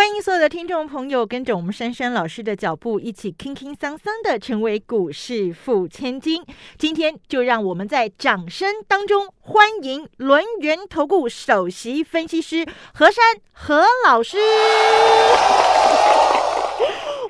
欢迎所有的听众朋友跟着我们珊珊老师的脚步，一起轻轻桑桑的成为股市富千金。今天就让我们在掌声当中欢迎轮源投顾首席分析师何山何老师。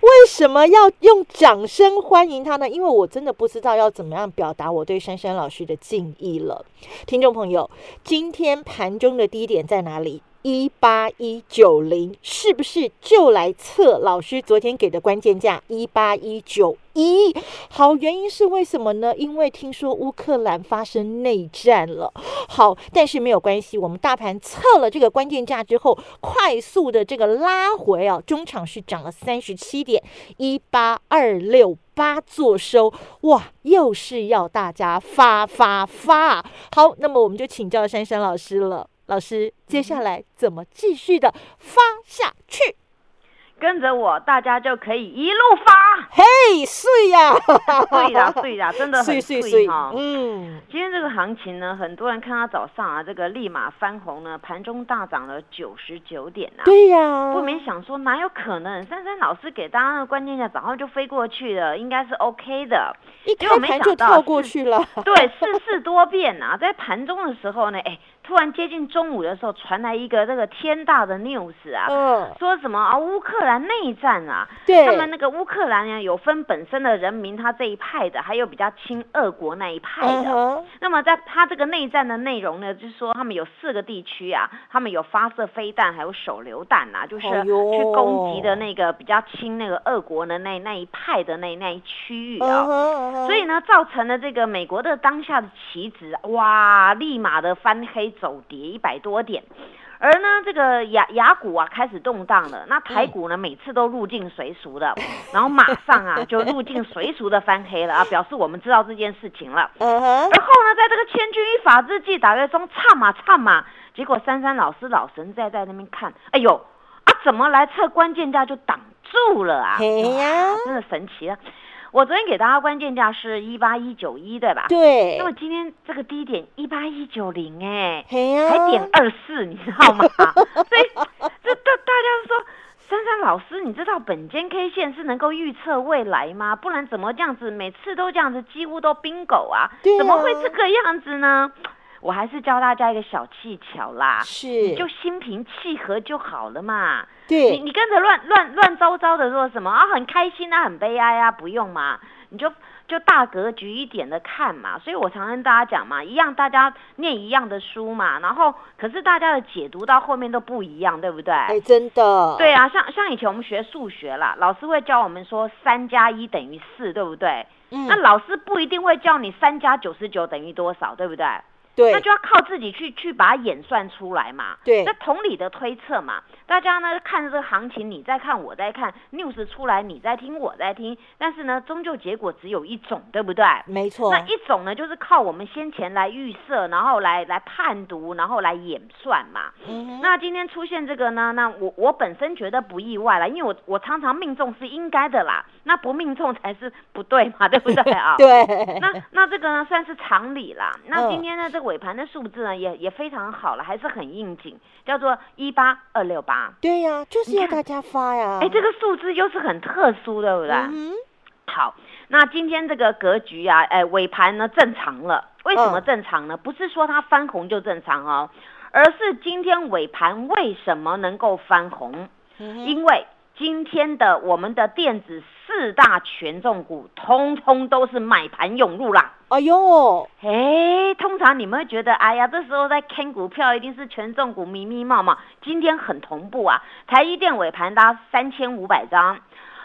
为什么要用掌声欢迎他呢？因为我真的不知道要怎么样表达我对珊珊老师的敬意了。听众朋友，今天盘中的低点在哪里？一八一九零是不是就来测老师昨天给的关键价一八一九一？好，原因是为什么呢？因为听说乌克兰发生内战了。好，但是没有关系，我们大盘测了这个关键价之后，快速的这个拉回啊，中场是涨了三十七点一八二六八做收，哇，又是要大家发发发。好，那么我们就请教珊珊老师了。老师，接下来怎么继续的发下去？跟着我，大家就可以一路发。嘿，碎呀，碎呀，碎呀，真的很碎哈。嗯，今天这个行情呢，很多人看到早上啊，这个立马翻红呢，盘中大涨了九十九点啊。对呀，不免想说，哪有可能？珊珊老师给大家的关键价，早上就飞过去了，应该是 OK 的。一开盘就跳过去了。对，世事多变啊，在盘中的时候呢，哎。突然接近中午的时候，传来一个这个天大的 news 啊，说什么啊乌克兰内战啊，他们那个乌克兰呢有分本身的人民他这一派的，还有比较亲俄国那一派的。那么在他这个内战的内容呢，就是说他们有四个地区啊，他们有发射飞弹，还有手榴弹啊，就是去攻击的那个比较亲那个俄国的那那一派的那那一区域啊。所以呢，造成了这个美国的当下的旗子哇，立马的翻黑。走跌一百多点，而呢，这个雅雅股啊开始动荡了。那台股呢，每次都入境随俗的，然后马上啊 就入境随俗的翻黑了啊，表示我们知道这件事情了。然后呢，在这个千钧一发之际，打月中唱嘛唱嘛，结果珊珊老师老神在在那边看，哎呦啊，怎么来测关键价就挡住了啊？呀，真的神奇啊！我昨天给大家关键价是一八一九一，对吧？对。那么今天这个低点一八一九零，哎，呀，还点二四，你知道吗？所以这大大家说，珊珊老师，你知道本间 K 线是能够预测未来吗？不然怎么这样子，每次都这样子，几乎都 bingo 啊？怎么会这个样子呢？我还是教大家一个小技巧啦，是，你就心平气和就好了嘛。对，你你跟着乱乱乱糟糟的说什么啊？很开心啊，很悲哀啊，不用嘛，你就就大格局一点的看嘛。所以我常跟大家讲嘛，一样大家念一样的书嘛，然后可是大家的解读到后面都不一样，对不对？哎，真的。对啊，像像以前我们学数学啦，老师会教我们说三加一等于四，对不对？嗯。那老师不一定会教你三加九十九等于多少，对不对？对，那就要靠自己去去把它演算出来嘛。对，那同理的推测嘛，大家呢看着这个行情，你在看，我在看，news 出来，你在听，我在听，但是呢，终究结果只有一种，对不对？没错。那一种呢，就是靠我们先前来预设，然后来来判读，然后来演算嘛。嗯。那今天出现这个呢，那我我本身觉得不意外了，因为我我常常命中是应该的啦，那不命中才是不对嘛，对不对啊？对。那那这个呢，算是常理啦。那今天呢，这。尾盘的数字呢，也也非常好了，还是很应景，叫做一八二六八。对呀，就是要大家发呀。哎，这个数字又是很特殊，对不对？嗯。好，那今天这个格局啊，哎，尾盘呢正常了。为什么正常呢？不是说它翻红就正常哦，而是今天尾盘为什么能够翻红？因为。今天的我们的电子四大权重股，通通都是买盘涌入啦。哎呦，哎，通常你们会觉得，哎呀，这时候在看股票，一定是权重股迷迷冒冒。今天很同步啊，台积电尾盘拉三千五百张，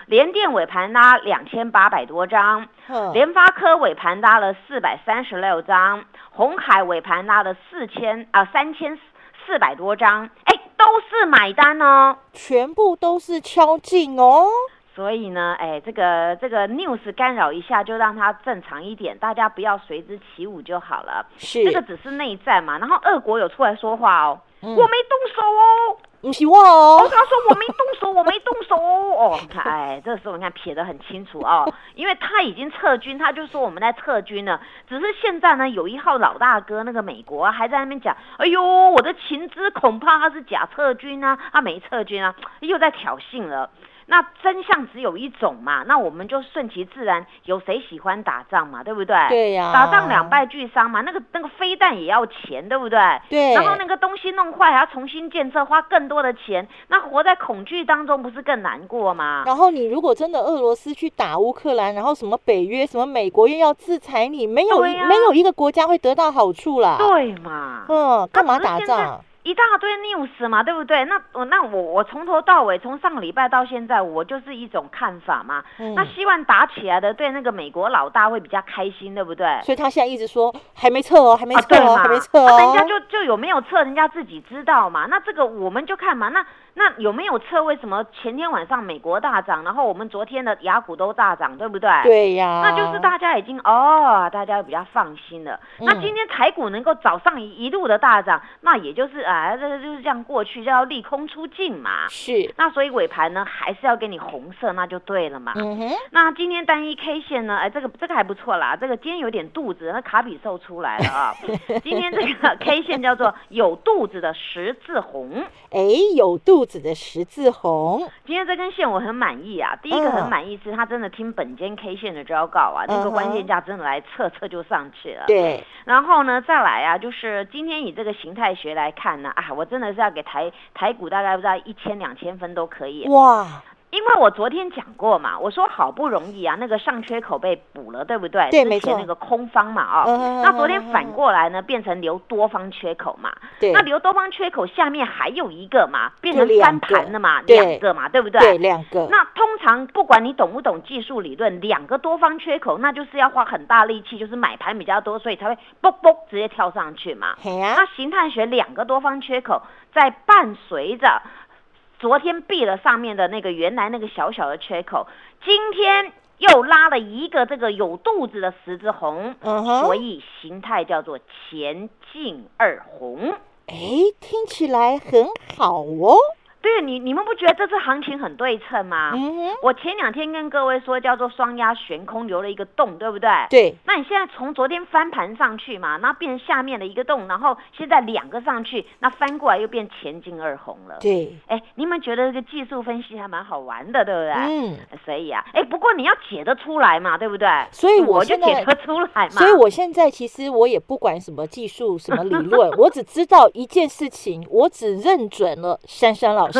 联电尾盘拉两千八百多张，联发科尾盘拉了四百三十六张，红海尾盘拉了四千啊三千四百多张，哎。都是买单哦，全部都是敲进哦，所以呢，哎，这个这个 news 干扰一下，就让它正常一点，大家不要随之起舞就好了。是，这个只是内战嘛。然后俄国有出来说话哦，我没动手哦。不是我哦，他说我没动手，我没动手 哦。你看，哎，这时候你看撇得很清楚哦，因为他已经撤军，他就说我们在撤军了。只是现在呢，有一号老大哥那个美国还在那边讲，哎呦，我的情资恐怕他是假撤军啊，他没撤军啊，又在挑衅了。那真相只有一种嘛，那我们就顺其自然。有谁喜欢打仗嘛？对不对？对呀。打仗两败俱伤嘛，那个那个飞弹也要钱，对不对？对。然后那个东西弄坏还要重新建设，花更多的钱。那活在恐惧当中不是更难过吗？然后你如果真的俄罗斯去打乌克兰，然后什么北约、什么美国又要制裁你，没有没有一个国家会得到好处啦。对嘛？嗯，干嘛打仗？一大堆 news 嘛，对不对？那我那我我从头到尾，从上个礼拜到现在，我就是一种看法嘛。那希望打起来的，对那个美国老大会比较开心，对不对？所以他现在一直说还没撤哦，还没撤哦，还没撤哦。人家就就有没有撤，人家自己知道嘛。那这个我们就看嘛。那那有没有测？为什么前天晚上美国大涨，然后我们昨天的雅股都大涨，对不对？对呀。那就是大家已经哦，大家比较放心了。那今天台股能够早上一路的大涨，那也就是啊，这个就是这样过去，就要利空出尽嘛。是。那所以尾盘呢，还是要给你红色，那就对了嘛。嗯哼。那今天单一 K 线呢？哎，这个这个还不错啦。这个今天有点肚子，那卡比兽出来了啊。今天这个 K 线叫做有肚子的十字红。哎，有肚子的十字。红，今天这根线我很满意啊。第一个很满意是他真的听本间 K 线的昭告啊，那个关键价真的来测测就上去了。对，然后呢再来啊，就是今天以这个形态学来看呢，啊，我真的是要给台台股大概不知道一千两千分都可以。哇。因为我昨天讲过嘛，我说好不容易啊，那个上缺口被补了，对不对？对，没错。那个空方嘛，哦，那昨天反过来呢，变成留多方缺口嘛。对。那留多方缺口下面还有一个嘛，变成三盘了嘛，两个嘛，对不对？对，两个。那通常不管你懂不懂技术理论，两个多方缺口，那就是要花很大力气，就是买盘比较多，所以才会啵啵直接跳上去嘛。那形态学两个多方缺口在伴随着。昨天闭了上面的那个原来那个小小的缺口，今天又拉了一个这个有肚子的十字红，所以形态叫做前进二红。哎，听起来很好哦。对你，你们不觉得这次行情很对称吗？嗯我前两天跟各位说叫做双压悬空，留了一个洞，对不对？对。那你现在从昨天翻盘上去嘛，那变成下面的一个洞，然后现在两个上去，那翻过来又变前进二红了。对。哎，你们觉得这个技术分析还蛮好玩的，对不对？嗯。所以啊，哎，不过你要解得出来嘛，对不对？所以我就解得出来嘛。所以我现在其实我也不管什么技术、什么理论，我只知道一件事情，我只认准了珊珊老师。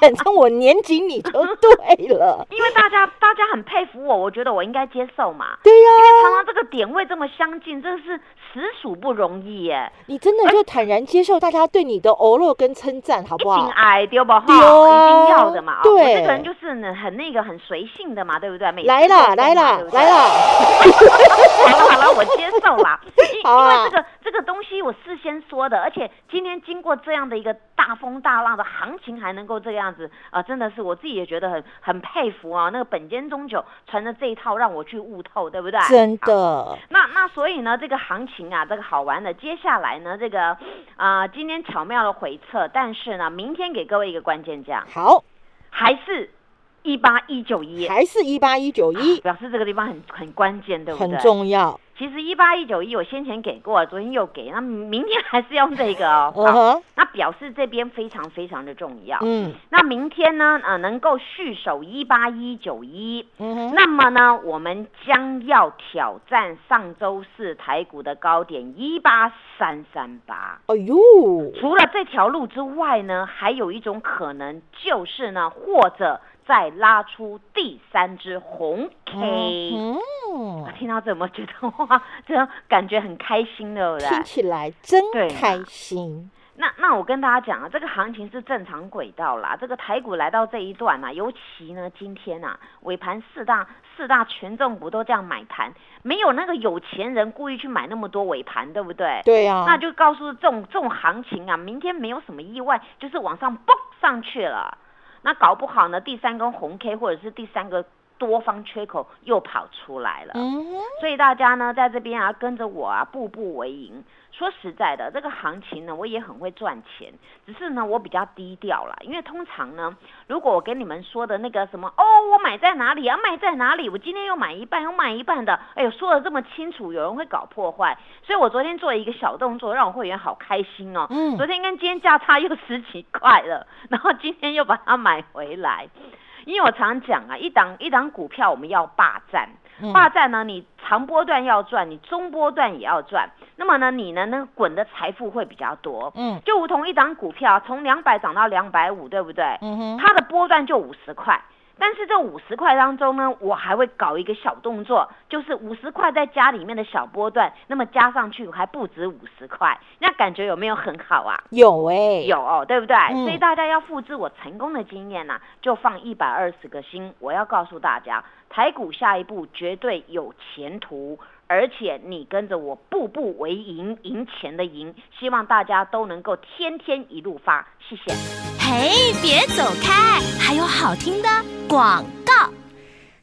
等我年紧你就对了，因为大家大家很佩服我，我觉得我应该接受嘛。对呀，因为常常这个点位这么相近，真的是实属不容易耶。你真的就坦然接受大家对你的欧乐跟称赞，好不好？一定爱丢不哈，一定要的嘛。对，我这个人就是，很那个很随性的嘛，对不对？来了来了来了，好了好了，我接受啦。因因为这个这个东西我说的，而且今天经过这样的一个大风大浪的行情，还能够这个样子。啊，真的是我自己也觉得很很佩服啊！那个本间中酒传的这一套让我去悟透，对不对？真的。那那所以呢，这个行情啊，这个好玩的。接下来呢，这个啊，今天巧妙的回撤，但是呢，明天给各位一个关键价，好，还是一八一九一，还是一八一九一，表示这个地方很很关键，对不对？很重要。其实一八一九一我先前给过，昨天又给，那明天还是用这个哦。那表示这边非常非常的重要。嗯。那明天呢？呃，能够续守一八一九一。嗯那么呢，我们将要挑战上周四台股的高点一八三三八。哎呦！除了这条路之外呢，还有一种可能，就是呢，或者。再拉出第三只红 K，嗯，听到怎么觉得哇，这样感觉很开心的，听起来真开心。那那我跟大家讲啊，这个行情是正常轨道啦。这个台股来到这一段啊，尤其呢今天啊尾盘四大四大权重股都这样买盘，没有那个有钱人故意去买那么多尾盘，对不对？对呀。那就告诉这种这种行情啊，明天没有什么意外，就是往上蹦上去了。那搞不好呢，第三根红 K 或者是第三个多方缺口又跑出来了。嗯，所以大家呢，在这边啊，跟着我啊，步步为营。说实在的，这个行情呢，我也很会赚钱，只是呢，我比较低调了。因为通常呢，如果我跟你们说的那个什么哦，我买在哪里啊，卖在哪里，我今天又买一半，又卖一半的，哎呦，说的这么清楚，有人会搞破坏。所以我昨天做了一个小动作，让我会员好开心哦。嗯。昨天跟今天价差又十几块了，然后今天又把它买回来。因为我常讲啊，一档一档股票我们要霸占。霸占呢，你长波段要赚，你中波段也要赚。那么呢，你呢，那个滚的财富会比较多。嗯，就如同一档股票从两百涨到两百五，对不对？嗯哼，它的波段就五十块。但是这五十块当中呢，我还会搞一个小动作，就是五十块在家里面的小波段，那么加上去还不止五十块，那感觉有没有很好啊？有哎，有哦，对不对？所以大家要复制我成功的经验呢，就放一百二十个心。我要告诉大家，台股下一步绝对有前途，而且你跟着我步步为营，赢钱的赢，希望大家都能够天天一路发，谢谢。嘿，别走开！还有好听的广告，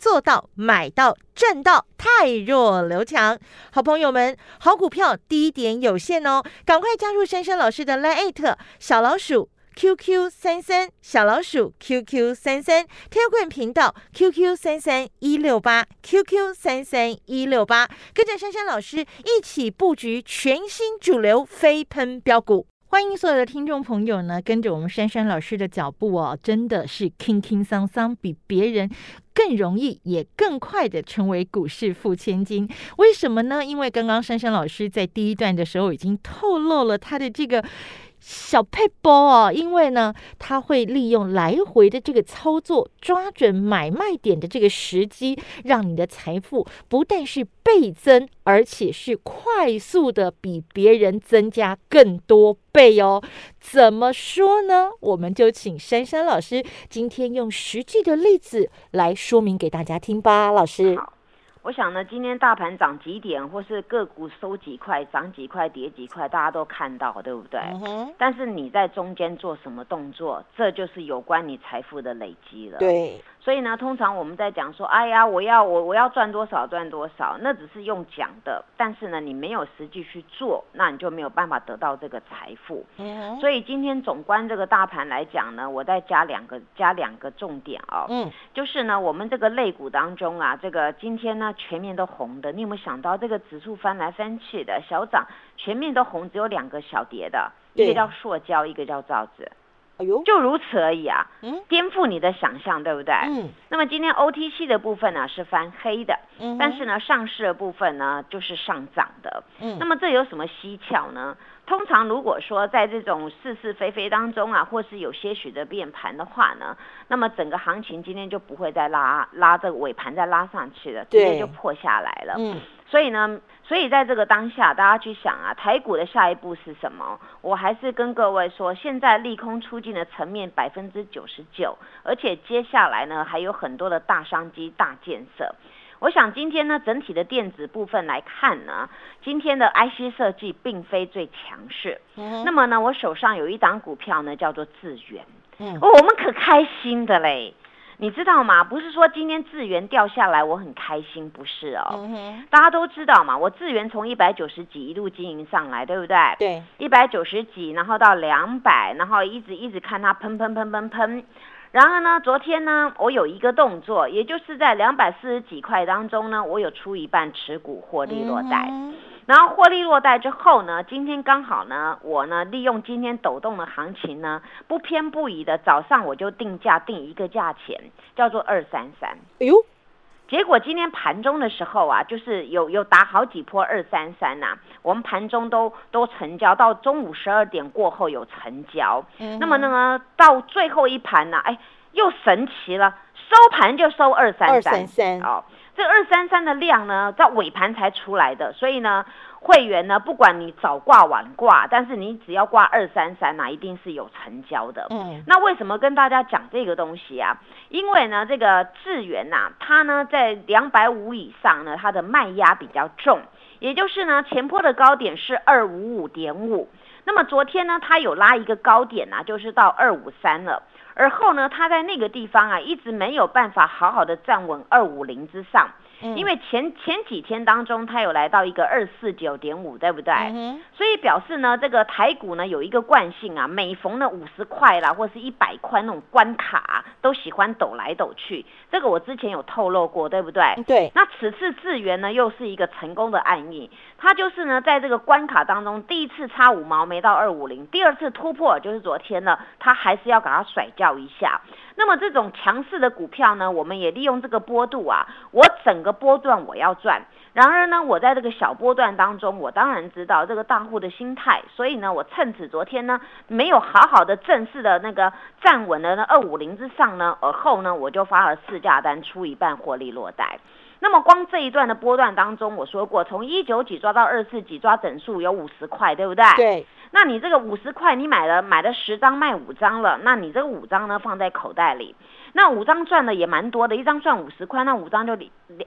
做到买到赚到，太弱留强。好朋友们，好股票低点有限哦，赶快加入珊珊老师的 Line 小老鼠 QQ 三三小老鼠 QQ 三三 t e l g r 频道 QQ 三三一六八 QQ 三三一六八，跟着珊珊老师一起布局全新主流飞喷标股。欢迎所有的听众朋友呢，跟着我们珊珊老师的脚步哦，真的是轻轻桑桑，比别人更容易，也更快的成为股市富千金。为什么呢？因为刚刚珊珊老师在第一段的时候已经透露了他的这个。小配波哦，因为呢，他会利用来回的这个操作，抓准买卖点的这个时机，让你的财富不但是倍增，而且是快速的比别人增加更多倍哦。怎么说呢？我们就请珊珊老师今天用实际的例子来说明给大家听吧，老师。我想呢，今天大盘涨几点，或是个股收几块、涨几块、跌几块，大家都看到，对不对？但是你在中间做什么动作，这就是有关你财富的累积了。对。所以呢，通常我们在讲说，哎呀，我要我我要赚多少赚多少，那只是用讲的，但是呢，你没有实际去做，那你就没有办法得到这个财富。嗯。所以今天总观这个大盘来讲呢，我再加两个加两个重点哦。嗯。就是呢，我们这个类股当中啊，这个今天呢全面都红的，你有没有想到这个指数翻来翻去的小涨，全面都红，只有两个小跌的，一个叫塑胶，一个叫造纸。就如此而已啊，嗯，颠覆你的想象，对不对？嗯，那么今天 OTC 的部分呢是翻黑的，嗯，但是呢上市的部分呢就是上涨的，嗯，那么这有什么蹊跷呢？通常如果说在这种是是非非当中啊，或是有些许的变盘的话呢，那么整个行情今天就不会再拉拉这个尾盘再拉上去了，直接就破下来了，嗯。所以呢，所以在这个当下，大家去想啊，台股的下一步是什么？我还是跟各位说，现在利空出尽的层面百分之九十九，而且接下来呢还有很多的大商机、大建设。我想今天呢，整体的电子部分来看呢，今天的 IC 设计并非最强势。那么呢，我手上有一档股票呢，叫做智源。嗯，我们可开心的嘞。你知道吗？不是说今天智源掉下来我很开心，不是哦。大家都知道嘛，我智源从一百九十几一路经营上来，对不对？对。一百九十几，然后到两百，然后一直一直看它喷喷喷喷喷。然后呢，昨天呢，我有一个动作，也就是在两百四十几块当中呢，我有出一半持股获利落袋。然后获利落袋之后呢，今天刚好呢，我呢利用今天抖动的行情呢，不偏不倚的早上我就定价定一个价钱，叫做二三三。哎呦，结果今天盘中的时候啊，就是有有打好几波二三三呐，我们盘中都都成交，到中午十二点过后有成交。嗯。那么呢，到最后一盘呢，哎，又神奇了，收盘就收二三三。二三三。哦。这二三三的量呢，在尾盘才出来的，所以呢，会员呢，不管你早挂晚挂，但是你只要挂二三三呐，一定是有成交的。嗯，那为什么跟大家讲这个东西啊？因为呢，这个智源呐，它呢在两百五以上呢，它的卖压比较重，也就是呢，前坡的高点是二五五点五，那么昨天呢，它有拉一个高点呐，就是到二五三了。而后呢，它在那个地方啊，一直没有办法好好的站稳二五零之上。因为前前几天当中，它有来到一个二四九点五，对不对？所以表示呢，这个台股呢有一个惯性啊，每逢呢五十块啦，或是一百块那种关卡，都喜欢抖来抖去。这个我之前有透露过，对不对？对。那此次智源呢，又是一个成功的案例。它就是呢，在这个关卡当中，第一次差五毛没到二五零，第二次突破就是昨天呢，它还是要给它甩掉一下。那么这种强势的股票呢，我们也利用这个波度啊，我整个波段我要赚。然而呢，我在这个小波段当中，我当然知道这个大户的心态，所以呢，我趁此昨天呢没有好好的正式的那个站稳了那二五零之上呢，而后呢，我就发了四价单，出一半获利落袋。那么光这一段的波段当中，我说过，从一九几抓到二四几抓整数有五十块，对不对？对。那你这个五十块，你买了买了十张卖五张了，那你这个五张呢放在口袋里，那五张赚的也蛮多的，一张赚五十块，那五张就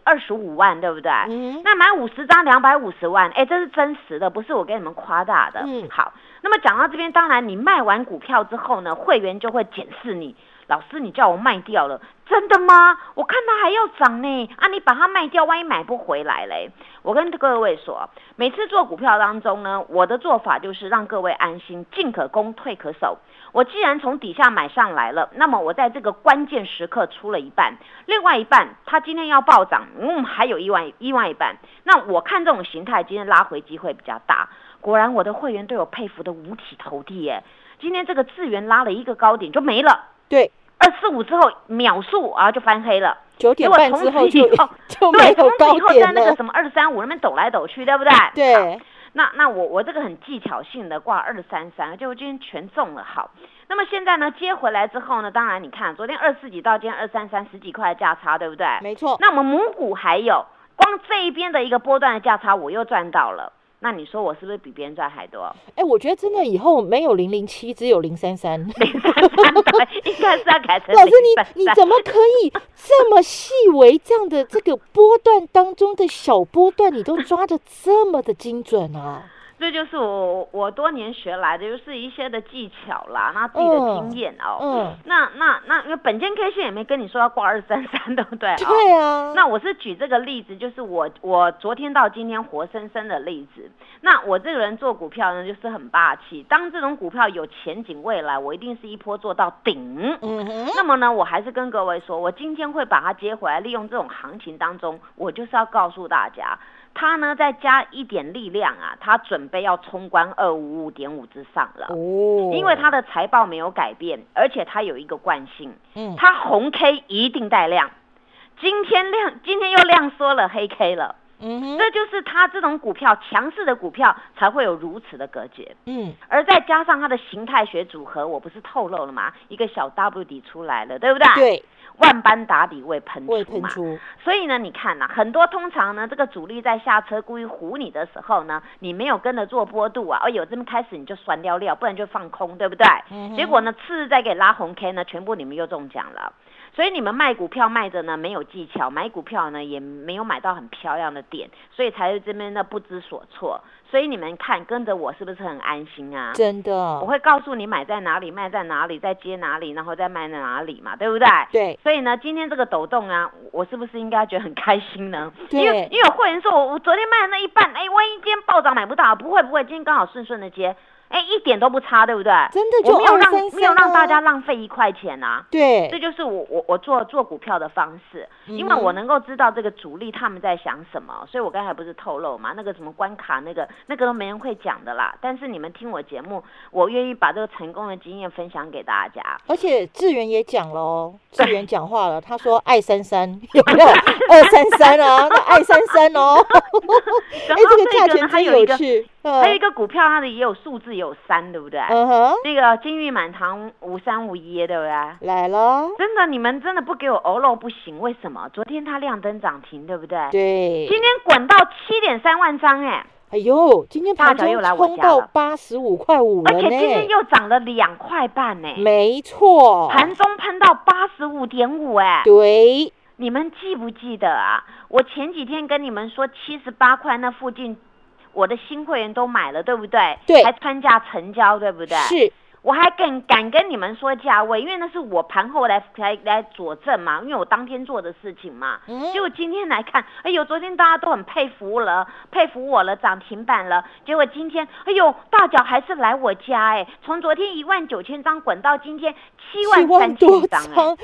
二十五万，对不对？嗯。那买五十张两百五十万，哎，这是真实的，不是我给你们夸大的。嗯。好，那么讲到这边，当然你卖完股票之后呢，会员就会检视你。老师，你叫我卖掉了，真的吗？我看它还要涨呢。啊，你把它卖掉，万一买不回来嘞？我跟各位说，每次做股票当中呢，我的做法就是让各位安心，进可攻，退可守。我既然从底下买上来了，那么我在这个关键时刻出了一半，另外一半它今天要暴涨，嗯，还有一万另外一半。那我看这种形态，今天拉回机会比较大。果然，我的会员对我佩服的五体投地耶。今天这个资源拉了一个高点就没了。对，二四五之后秒速啊就翻黑了，九点半之后就 就对，从此以后在那个什么二三五那边抖来抖去，对不对？对，那那我我这个很技巧性的挂二三三，就今天全中了。好，那么现在呢接回来之后呢，当然你看昨天二四几到今天二三三十几块的价差，对不对？没错。那我们母股还有光这一边的一个波段的价差，我又赚到了。那你说我是不是比别人赚还多？哎，我觉得真的以后没有零零七，只有零三三。零三三应该是要改成。老师，你你怎么可以这么细微？这样的这个波段当中的小波段，你都抓的这么的精准啊？这就是我我多年学来的，就是一些的技巧啦，那自己的经验哦。嗯。那那那，因为本间 K 线也没跟你说要挂二三三，对不对？对啊。那我是举这个例子，就是我我昨天到今天活生生的例子。那我这个人做股票呢，就是很霸气。当这种股票有前景未来，我一定是一波做到顶。嗯哼。那么呢，我还是跟各位说，我今天会把它接回来，利用这种行情当中，我就是要告诉大家。它呢，再加一点力量啊，他准备要冲关二五五点五之上了。哦，因为他的财报没有改变，而且他有一个惯性，嗯，它红 K 一定带量，今天量今天又量缩了黑 K 了，嗯哼，这就是它这种股票强势的股票才会有如此的格局，嗯，而再加上它的形态学组合，我不是透露了吗？一个小 W 底出来了，对不对？对。万般打底未喷出嘛，所以呢，你看呐，很多通常呢，这个主力在下车故意唬你的时候呢，你没有跟着做波度啊，哦有这么开始你就酸掉料，不然就放空，对不对？结果呢，次日再给拉红 K 呢，全部你们又中奖了。所以你们卖股票卖的呢没有技巧，买股票呢也没有买到很漂亮的点，所以才是这边的不知所措。所以你们看跟着我是不是很安心啊？真的，我会告诉你买在哪里，卖在哪里，再接哪里，然后再卖在哪里嘛，对不对？对。所以呢，今天这个抖动啊，我是不是应该觉得很开心呢？对。因为因为有会员说我我昨天卖的那一半，哎，万一今天暴涨买不到，不会不会，今天刚好顺顺的接。哎，一点都不差，对不对？真的，就没有让没有让大家浪费一块钱啊。对，这就是我我我做做股票的方式，因为我能够知道这个主力他们在想什么，所以我刚才不是透露嘛，那个什么关卡，那个那个都没人会讲的啦。但是你们听我节目，我愿意把这个成功的经验分享给大家。而且志源也讲了哦，志源讲话了，他说爱三三有没有 二三三啊？那爱三三哦，哎，这个价钱真有趣。还有一个股票，它的也有数字有三，对不对？嗯哼。那个金玉满堂五三五一，对不对？来了。真的，你们真的不给我欧漏不行。为什么？昨天它亮灯涨停，对不对？对。今天滚到七点三万张，哎。哎呦，今天大脚又来冲到八十五块五而且今天又涨了两块半呢。没错。盘中喷到八十五点五，哎。对。你们记不记得啊？我前几天跟你们说七十八块那附近。我的新会员都买了，对不对？对，还穿价成交，对不对？是，我还敢敢跟你们说价位，因为那是我盘后来来来佐证嘛，因为我当天做的事情嘛。嗯。结果今天来看，哎呦，昨天大家都很佩服了，佩服我了，涨停板了。结果今天，哎呦，大脚还是来我家，哎，从昨天一万九千张滚到今天七万三千张，哎，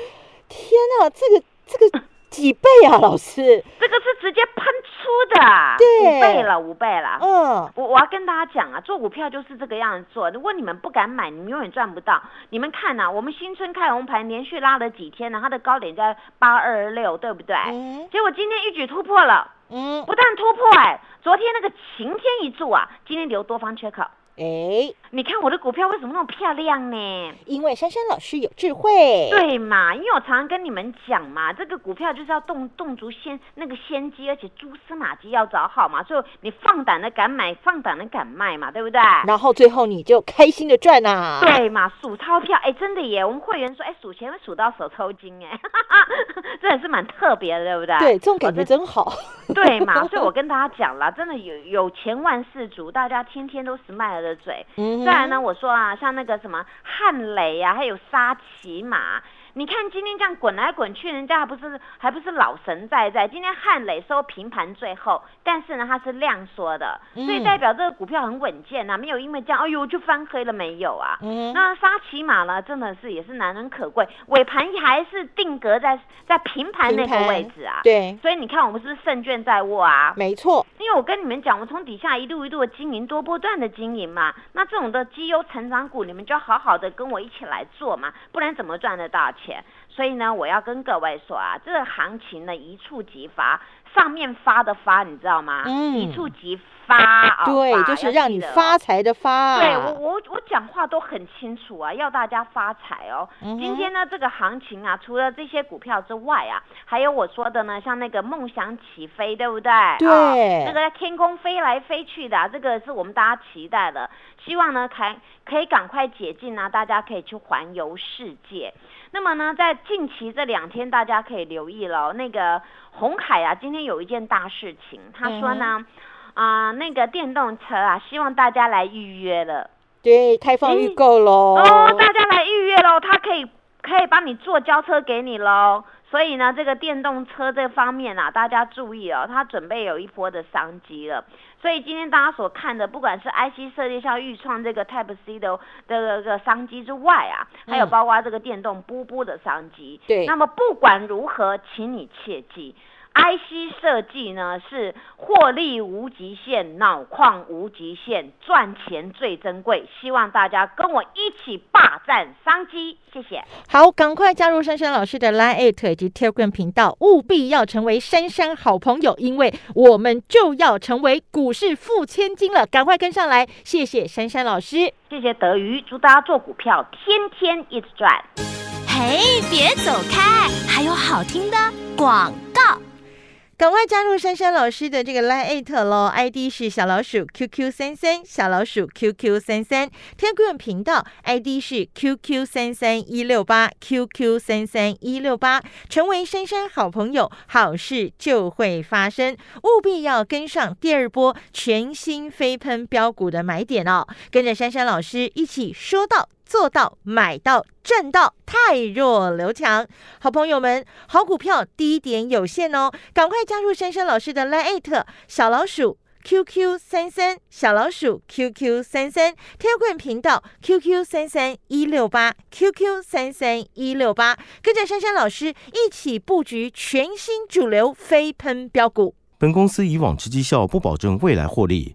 天哪，这个这个。几倍啊，老师？这个是直接喷出的，对，五倍了，五倍了。嗯，我我要跟大家讲啊，做股票就是这个样子做。如果你们不敢买，你们永远赚不到。你们看呐，我们新春开红盘，连续拉了几天呢？它的高点在八二六，对不对？嗯。结果今天一举突破了，嗯，不但突破，哎，昨天那个晴天一柱啊，今天留多方缺口。哎，你看我的股票为什么那么漂亮呢？因为珊珊老师有智慧，对嘛？因为我常常跟你们讲嘛，这个股票就是要动动足先那个先机，而且蛛丝马迹要找好嘛，所以你放胆的敢买，放胆的敢卖嘛，对不对？然后最后你就开心的赚呐，对嘛？数钞票，哎，真的耶！我们会员说，哎，数钱会数到手抽筋，哎，真的是蛮特别的，对不对？对，这种感觉真好。对嘛？所以我跟大家讲了，真的有有钱万事足，大家天天都是卖了。嘴，再来呢？我说啊，像那个什么汉雷啊，还有沙琪玛。你看今天这样滚来滚去，人家还不是还不是老神在在？今天汉磊收平盘最后，但是呢它是量缩的，所以代表这个股票很稳健呐，没有因为这样，哎呦就翻黑了没有啊？那沙琪玛呢，真的是也是难能可贵，尾盘还是定格在在平盘那个位置啊。对，所以你看我们是不是胜券在握啊？没错，因为我跟你们讲，我从底下一路一路的经营，多波段的经营嘛，那这种的绩优成长股，你们就要好好的跟我一起来做嘛，不然怎么赚得到钱？所以呢，我要跟各位说啊，这个行情呢一触即发，上面发的发，你知道吗？嗯，一触即发啊，对，就是让你发财的发。对我，我我讲话都很清楚啊，要大家发财哦。今天呢，这个行情啊，除了这些股票之外啊，还有我说的呢，像那个梦想起飞，对不对？对，那个在天空飞来飞去的，这个是我们大家期待的，希望呢，可可以赶快解禁啊，大家可以去环游世界。那么呢，在近期这两天，大家可以留意了。那个红海啊，今天有一件大事情，他说呢，啊，那个电动车啊，希望大家来预约了。对，开放预购喽。哦，大家来预约喽，他可以可以帮你做交车给你喽。所以呢，这个电动车这方面啊，大家注意哦，它准备有一波的商机了。所以今天大家所看的，不管是 IC 设计像预创这个 Type C 的这个商机之外啊，还有包括这个电动波波的商机。对。那么不管如何，请你切记。IC 设计呢是获利无极限，脑矿无极限，赚钱最珍贵。希望大家跟我一起霸占商机，谢谢。好，赶快加入珊珊老师的 Line It 以及 Telegram 频道，务必要成为珊珊好朋友，因为我们就要成为股市富千金了。赶快跟上来，谢谢珊珊老师，谢谢德瑜，祝大家做股票天天一直赚。嘿，别走开，还有好听的广告。赶快加入珊珊老师的这个 Line at 喽，ID 是小老鼠 QQ 三三，小老鼠 QQ 三三，天贵频道 ID 是 QQ 三三一六八 QQ 三三一六八，成为珊珊好朋友，好事就会发生，务必要跟上第二波全新飞喷标股的买点哦，跟着珊珊老师一起说到。做到买到赚到，太弱留强。好朋友们，好股票低点有限哦，赶快加入珊珊老师的 Line 小老鼠 QQ 三三小老鼠 QQ 三三天棍频道 QQ 三三一六八 QQ 三三一六八，跟着珊珊老师一起布局全新主流飞喷标股。本公司以往之绩效不保证未来获利，